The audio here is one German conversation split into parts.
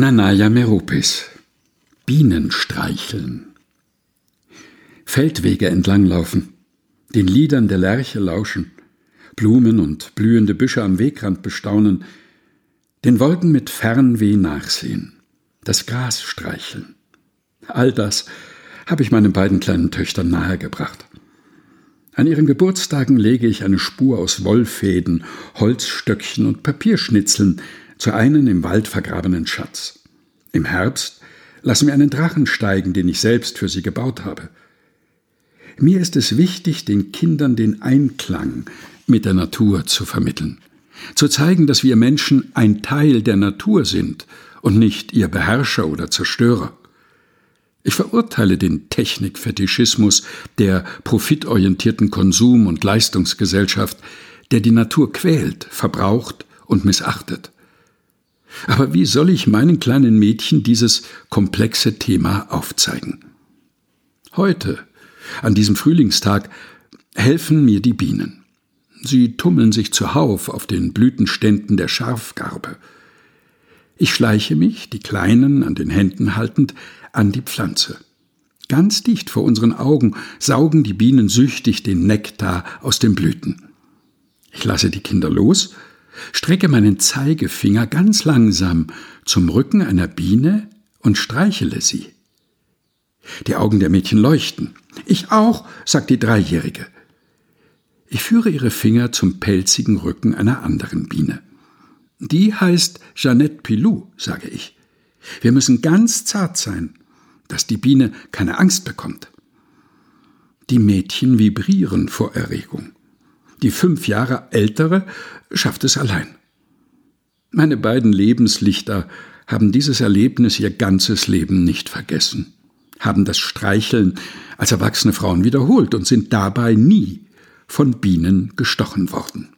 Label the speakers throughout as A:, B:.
A: Nanaya Meropis Bienen streicheln. Feldwege entlanglaufen, den Liedern der Lerche lauschen, Blumen und blühende Büsche am Wegrand bestaunen, den Wolken mit Fernweh nachsehen, das Gras streicheln. All das habe ich meinen beiden kleinen Töchtern nahegebracht. An ihren Geburtstagen lege ich eine Spur aus Wollfäden, Holzstöckchen und Papierschnitzeln zu einem im Wald vergrabenen Schatz. Im Herbst lassen wir einen Drachen steigen, den ich selbst für sie gebaut habe. Mir ist es wichtig, den Kindern den Einklang mit der Natur zu vermitteln, zu zeigen, dass wir Menschen ein Teil der Natur sind und nicht ihr Beherrscher oder Zerstörer. Ich verurteile den Technikfetischismus der profitorientierten Konsum- und Leistungsgesellschaft, der die Natur quält, verbraucht und missachtet. Aber wie soll ich meinen kleinen Mädchen dieses komplexe Thema aufzeigen? Heute, an diesem Frühlingstag, helfen mir die Bienen. Sie tummeln sich zuhauf auf den Blütenständen der Scharfgarbe. Ich schleiche mich, die Kleinen an den Händen haltend, an die Pflanze. Ganz dicht vor unseren Augen saugen die Bienen süchtig den Nektar aus den Blüten. Ich lasse die Kinder los strecke meinen Zeigefinger ganz langsam zum Rücken einer Biene und streichele sie. Die Augen der Mädchen leuchten. Ich auch, sagt die Dreijährige. Ich führe ihre Finger zum pelzigen Rücken einer anderen Biene. Die heißt Jeannette Pilou, sage ich. Wir müssen ganz zart sein, dass die Biene keine Angst bekommt. Die Mädchen vibrieren vor Erregung. Die fünf Jahre ältere schafft es allein. Meine beiden Lebenslichter haben dieses Erlebnis ihr ganzes Leben nicht vergessen, haben das Streicheln als erwachsene Frauen wiederholt und sind dabei nie von Bienen gestochen worden.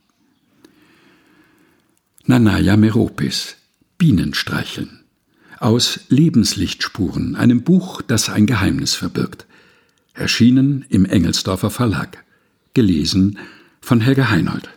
A: Nanaya Meropis Bienenstreicheln aus Lebenslichtspuren, einem Buch, das ein Geheimnis verbirgt. Erschienen im Engelsdorfer Verlag. Gelesen von Helga Heinold.